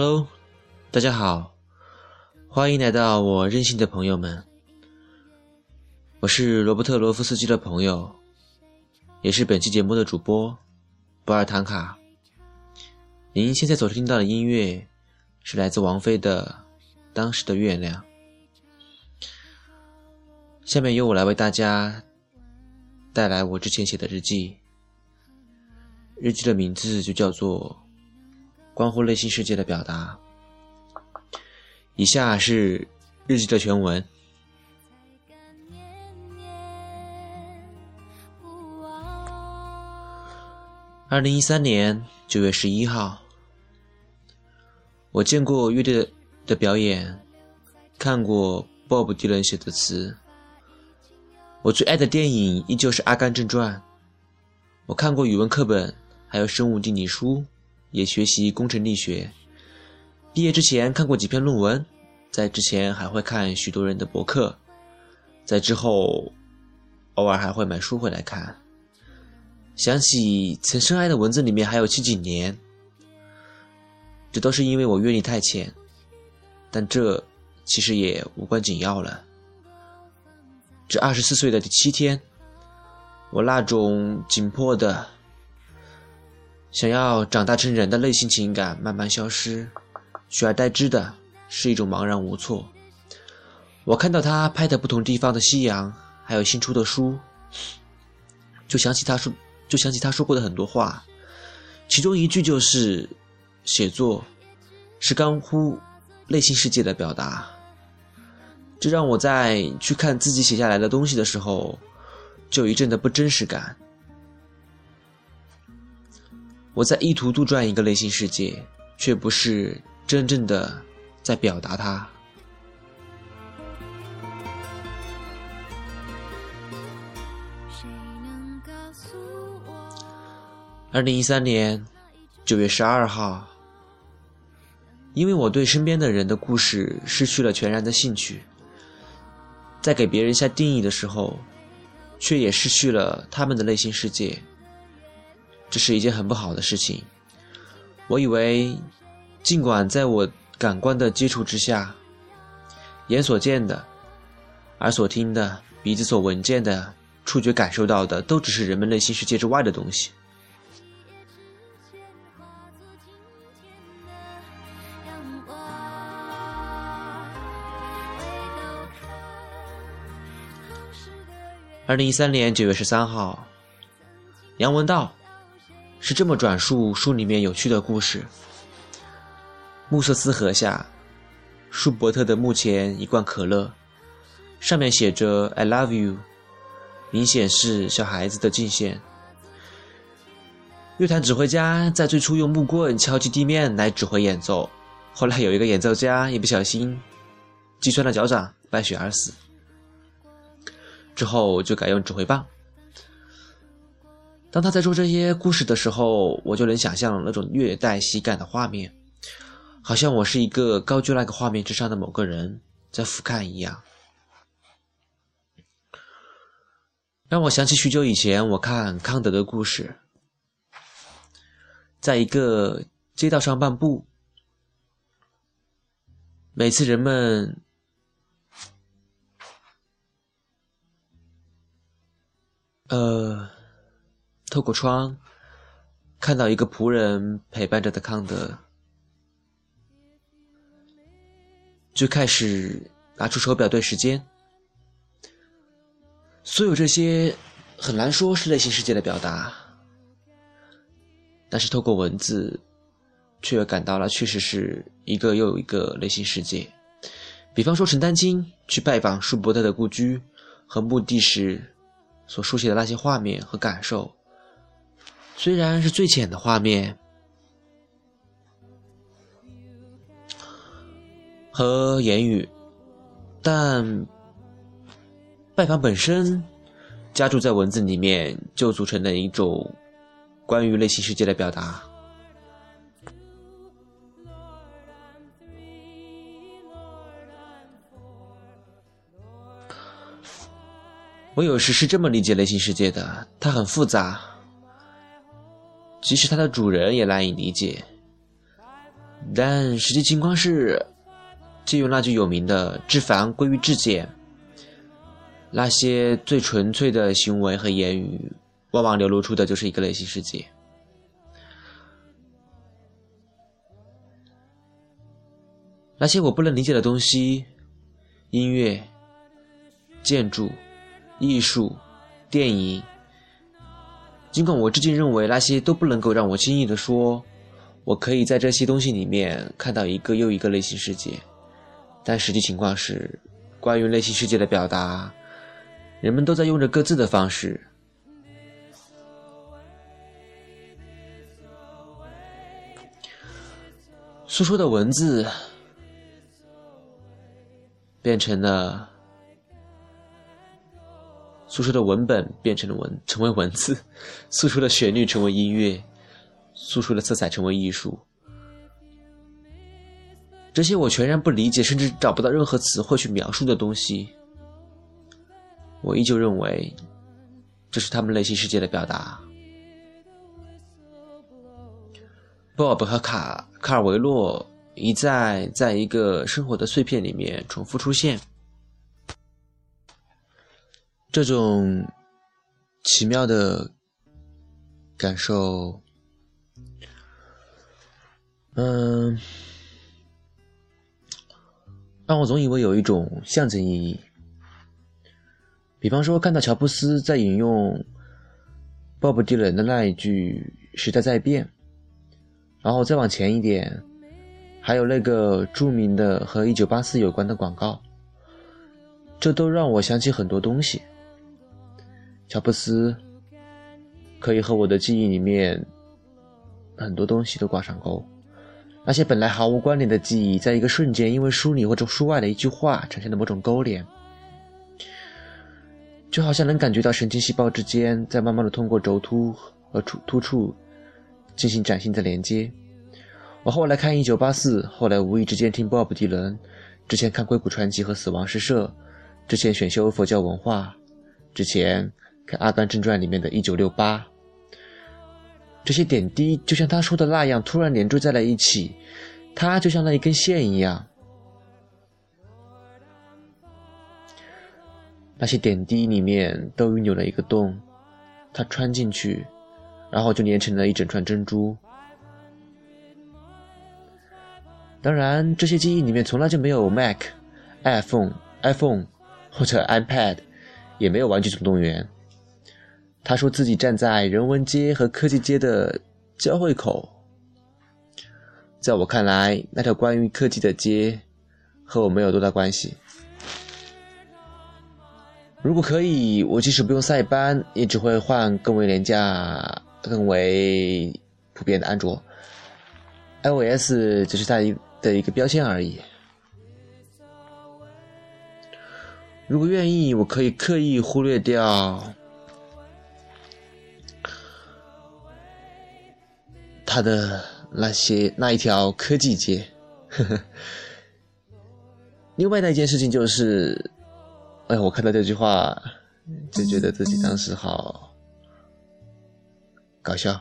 Hello，大家好，欢迎来到我任性的朋友们。我是罗伯特·罗夫斯基的朋友，也是本期节目的主播博尔坦卡。您现在所听到的音乐是来自王菲的《当时的月亮》。下面由我来为大家带来我之前写的日记。日记的名字就叫做。关乎内心世界的表达。以下是日记的全文。二零一三年九月十一号，我见过乐队的表演，看过鲍勃迪伦写的词。我最爱的电影依旧是《阿甘正传》。我看过语文课本，还有生物地理书。也学习工程力学。毕业之前看过几篇论文，在之前还会看许多人的博客，在之后偶尔还会买书回来看。想起曾深爱的文字里面还有七几年，这都是因为我阅历太浅，但这其实也无关紧要了。这二十四岁的第七天，我那种紧迫的。想要长大成人的内心情感慢慢消失，取而代之的是一种茫然无措。我看到他拍的不同地方的夕阳，还有新出的书，就想起他说，就想起他说过的很多话，其中一句就是：“写作是关乎内心世界的表达。”这让我在去看自己写下来的东西的时候，就有一阵的不真实感。我在意图杜撰一个内心世界，却不是真正的在表达它。二零一三年九月十二号，因为我对身边的人的故事失去了全然的兴趣，在给别人下定义的时候，却也失去了他们的内心世界。这是一件很不好的事情。我以为，尽管在我感官的接触之下，眼所见的、耳所听的、鼻子所闻见的、触觉感受到的，都只是人们内心世界之外的东西。二零一三年九月十三号，杨文道。是这么转述书里面有趣的故事：穆瑟斯河下，舒伯特的墓前一罐可乐，上面写着 “I love you”，明显是小孩子的敬献。乐团指挥家在最初用木棍敲击地面来指挥演奏，后来有一个演奏家一不小心击穿了脚掌，败血而死，之后就改用指挥棒。当他在说这些故事的时候，我就能想象那种略带喜感的画面，好像我是一个高居那个画面之上的某个人在俯瞰一样，让我想起许久以前我看康德的故事，在一个街道上漫步，每次人们，呃。透过窗，看到一个仆人陪伴着的康德，就开始拿出手表对时间。所有这些很难说是内心世界的表达，但是透过文字，却又感到了确实是一个又一个内心世界。比方说，陈丹青去拜访舒伯特的故居和墓地时所书写的那些画面和感受。虽然是最浅的画面和言语，但拜访本身加注在文字里面，就组成了一种关于内心世界的表达。我有时是这么理解内心世界的，它很复杂。即使它的主人也难以理解，但实际情况是，借用那句有名的“至繁归于至简”，那些最纯粹的行为和言语，往往流露出的就是一个内心世界。那些我不能理解的东西，音乐、建筑、艺术、电影。尽管我至今认为那些都不能够让我轻易的说，我可以在这些东西里面看到一个又一个内心世界，但实际情况是，关于内心世界的表达，人们都在用着各自的方式。诉说的文字。变成了诉说的文本，变成了文，成为文字；诉说的旋律成为音乐，诉说的色彩成为艺术。这些我全然不理解，甚至找不到任何词汇去描述的东西，我依旧认为这是他们内心世界的表达。Bob 和卡卡尔维洛。一再在一个生活的碎片里面重复出现，这种奇妙的感受，嗯，让我总以为有一种象征意义。比方说，看到乔布斯在引用鲍勃迪伦的那一句“时代在变”，然后再往前一点。还有那个著名的和一九八四有关的广告，这都让我想起很多东西。乔布斯可以和我的记忆里面很多东西都挂上钩，那些本来毫无关联的记忆，在一个瞬间，因为书里或者书外的一句话产生了某种勾连，就好像能感觉到神经细胞之间在慢慢的通过轴突和突突触进行崭新的连接。我后来看《一九八四》，后来无意之间听鲍勃迪伦，之前看《硅谷传奇》和《死亡诗社》，之前选修佛教文化，之前看《阿甘正传》里面的一九六八，这些点滴就像他说的那样，突然连缀在了一起，它就像那一根线一样，那些点滴里面都蕴有了一个洞，它穿进去，然后就连成了一整串珍珠。当然，这些记忆里面从来就没有 Mac、iPhone、iPhone 或者 iPad，也没有玩具总动员。他说自己站在人文街和科技街的交汇口。在我看来，那条关于科技的街和我没有多大关系。如果可以，我即使不用塞班，也只会换更为廉价、更为普遍的安卓。iOS 只是它一。的一个标签而已。如果愿意，我可以刻意忽略掉他的那些那一条科技街。呵 呵另外那件事情就是，哎，我看到这句话就觉得自己当时好搞笑。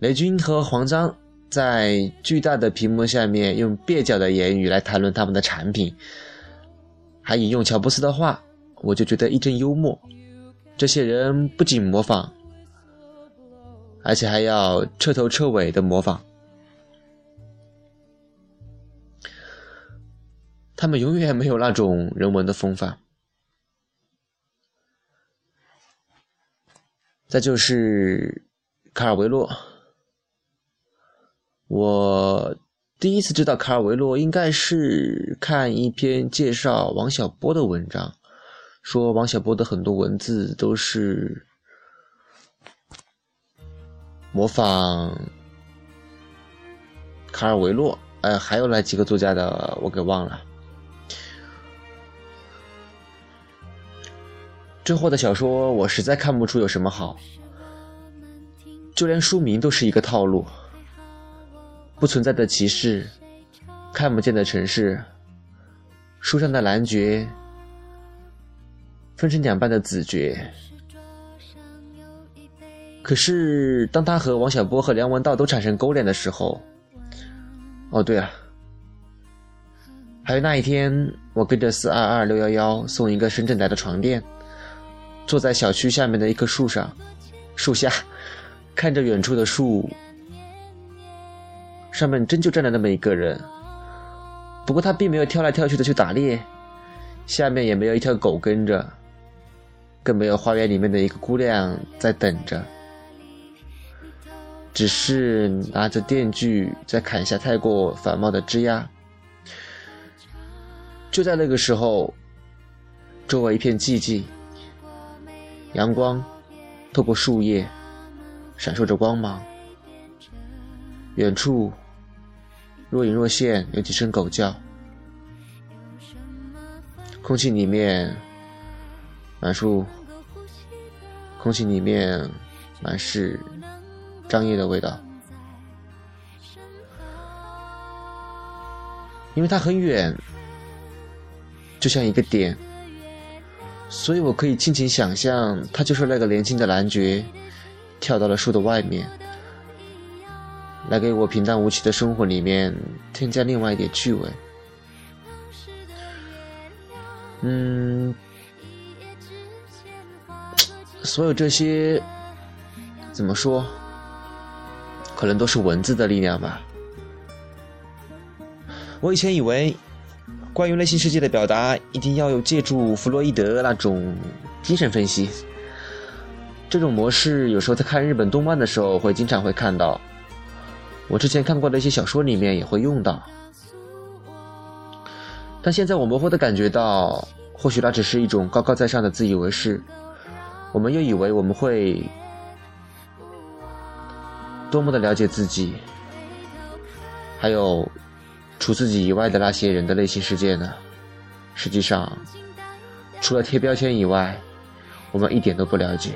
雷军和黄章。在巨大的屏幕下面，用蹩脚的言语来谈论他们的产品，还引用乔布斯的话，我就觉得一阵幽默。这些人不仅模仿，而且还要彻头彻尾的模仿。他们永远没有那种人文的风范。再就是卡尔维诺。我第一次知道卡尔维诺，应该是看一篇介绍王小波的文章，说王小波的很多文字都是模仿卡尔维诺，呃，还有那几个作家的，我给忘了。这货的小说我实在看不出有什么好，就连书名都是一个套路。不存在的骑士，看不见的城市，书上的男爵，分成两半的子爵。可是，当他和王小波和梁文道都产生勾连的时候，哦，对啊，还有那一天，我跟着四二二六幺幺送一个深圳来的床垫，坐在小区下面的一棵树上，树下，看着远处的树，上面真就站着那么一个人。不过他并没有跳来跳去的去打猎，下面也没有一条狗跟着，更没有花园里面的一个姑娘在等着。只是拿着电锯在砍下太过繁茂的枝桠。就在那个时候，周围一片寂静，阳光透过树叶闪烁着光芒。远处若隐若现有几声狗叫，空气里面满树，空气里面满是。张掖的味道，因为它很远，就像一个点，所以我可以尽情想象，他就是那个年轻的男爵，跳到了树的外面，来给我平淡无奇的生活里面添加另外一点趣味。嗯，所有这些，怎么说？可能都是文字的力量吧。我以前以为，关于内心世界的表达，一定要有借助弗洛伊德那种精神分析。这种模式有时候在看日本动漫的时候会经常会看到，我之前看过的一些小说里面也会用到。但现在我模糊的感觉到，或许那只是一种高高在上的自以为是。我们又以为我们会。多么的了解自己，还有除自己以外的那些人的内心世界呢？实际上，除了贴标签以外，我们一点都不了解。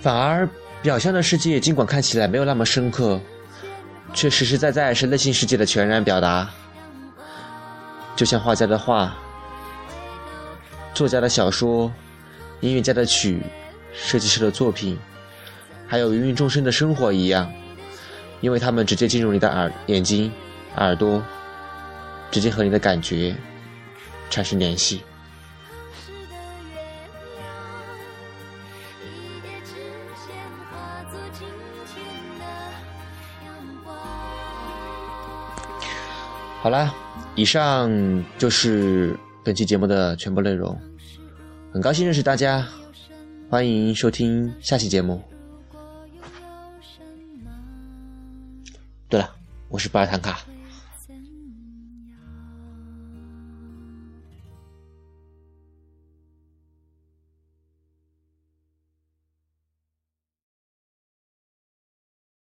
反而，表象的世界尽管看起来没有那么深刻，却实实在在是内心世界的全然表达。就像画家的画。作家的小说，音乐家的曲，设计师的作品，还有芸芸众生的生活一样，因为他们直接进入你的耳、眼睛、耳朵，直接和你的感觉产生联系。好啦，以上就是本期节目的全部内容。很高兴认识大家，欢迎收听下期节目。对了，我是巴尔坦卡。